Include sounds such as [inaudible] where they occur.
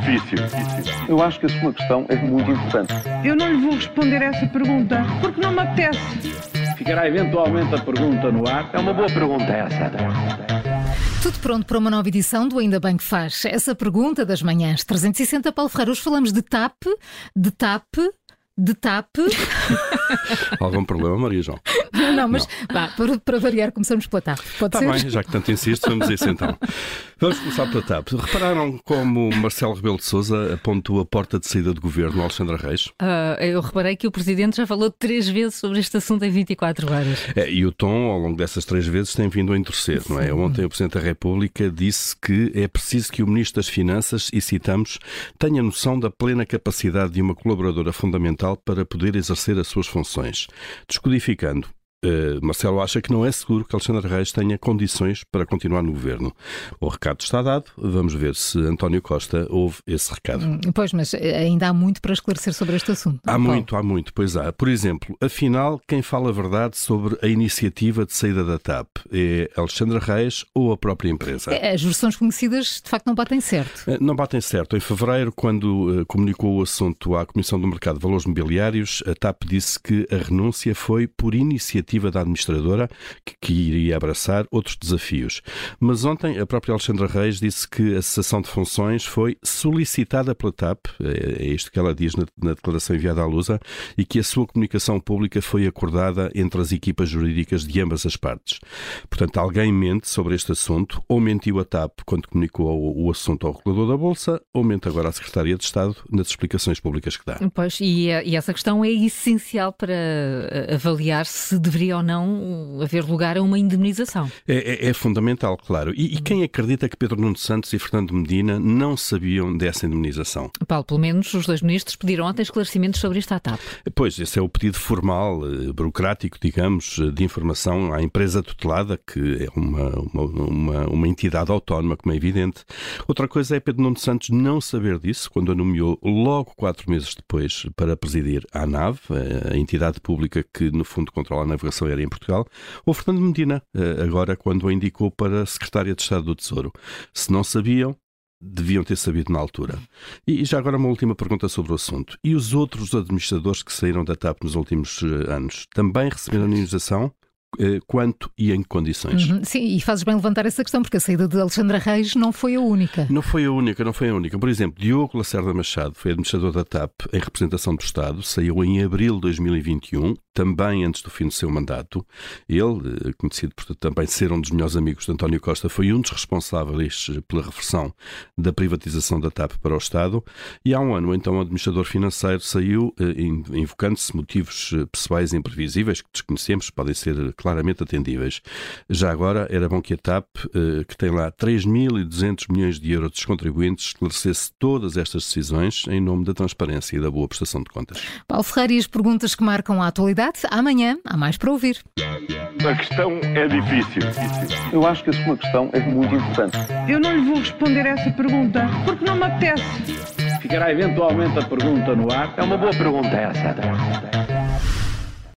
difícil. Eu acho que a sua questão é muito importante. Eu não lhe vou responder essa pergunta porque não me apetece. Ficará eventualmente a pergunta no ar. É uma boa pergunta essa. Tudo pronto para uma nova edição do Ainda Bem que Faz. Essa pergunta das manhãs 360, Paulo Ferreira. Hoje falamos de TAP, de TAP, de TAP. Algum problema, Maria João? [laughs] Não, não mas vá, para, para variar, começamos pela TAP. Pode Está ser? bem, já que tanto insisto, vamos a isso então. Vamos começar pela TAP. Repararam como Marcelo Rebelo de Sousa apontou a porta de saída do governo Alexandre Reis? Ah, eu reparei que o Presidente já falou três vezes sobre este assunto em 24 horas. É, e o tom, ao longo dessas três vezes, tem vindo a entorcer, não é? Ontem o Presidente da República disse que é preciso que o Ministro das Finanças, e citamos, tenha noção da plena capacidade de uma colaboradora fundamental para poder exercer as suas funções. Descodificando, eh, Marcelo acha que não é seguro que Alexandre Reis tenha condições para continuar no governo. O recado está dado, vamos ver se António Costa ouve esse recado. Hum, Pois, mas ainda há muito para esclarecer sobre este assunto. Há Paulo. muito, há muito, pois há. Por exemplo, afinal, quem fala a verdade sobre a iniciativa de saída da TAP é Alexandre Reis ou a própria empresa? É, As versões conhecidas de facto não batem certo. Eh, Não batem certo. Em fevereiro, quando eh, comunicou o assunto à Comissão do Mercado de Valores Mobiliários, a TAP disse que a renúncia foi por iniciativa da administradora, que, que iria abraçar outros desafios. Mas ontem, a própria Alexandra Reis disse que a cessação de funções foi solicitada pela TAP, é é isto que ela diz na, na declaração enviada à Lusa, e que a sua comunicação pública foi acordada entre as equipas jurídicas de ambas as partes. Portanto, alguém mente sobre este assunto, ou mentiu a TAP quando comunicou o, o assunto ao regulador da Bolsa, ou mente agora à Secretaria de Estado nas explicações públicas que dá. Pois, e, eh, e essa questão é essencial para eh, avaliar se deveria ou não haver lugar a uma indemnização. É, é- é fundamental, claro. E, e quem acredita que Pedro Nuno Santos e Fernando Medina não sabiam dessa indemnização? Paulo, pelo menos os dois ministros pediram ontem esclarecimentos sobre esta TAP. Pois, esse é o pedido formal, eh, burocrático, digamos, eh, de informação à empresa tutelada, que é uma, uma, uma, uma entidade autónoma, como é evidente. Outra coisa é Pedro Nuno Santos não saber disso, quando a nomeou logo quatro meses depois para presidir a ANAV, eh, a entidade pública que, no fundo, controla a navegação aérea em Portugal, ou Fernando Medina, eh, agora quando a indicou para secretária de Estado do Tesouro. Se não sabiam, deviam ter sabido na altura. E já agora uma última pergunta sobre o assunto. E os outros administradores que saíram da TAP nos últimos eh, anos também receberam indenização? Eh, Quanto e em que condições? Uhum, Sim, e fazes bem levantar essa questão, porque a saída de Alexandra Reis não foi a única. Não foi a única, não foi a única. Por exemplo, Diogo Lacerda Machado foi administrador da TAP em representação do Estado, saiu em abril de 2021, também antes do fim do seu mandato. Ele, eh, conhecido por também ser um dos melhores amigos de António Costa, foi um dos responsáveis eh, pela reversão da privatização da TAP para o Estado. E há um ano, então, o administrador financeiro saiu, in- invocando-se motivos pessoais imprevisíveis, que desconhecemos, podem ser claramente atendíveis. Já agora, era bom que a TAP, eh, que tem lá 3.200 milhões de euros dos contribuintes, esclarecesse todas estas decisões em nome da transparência e da boa prestação de contas. Paulo Ferreira e as perguntas que marcam a atualidade. Amanhã há mais para ouvir. A questão é difícil. Eu acho que a sua questão é muito importante. Eu não lhe vou responder essa pergunta porque não me apetece. Ficará eventualmente a pergunta no ar. É uma boa pergunta essa.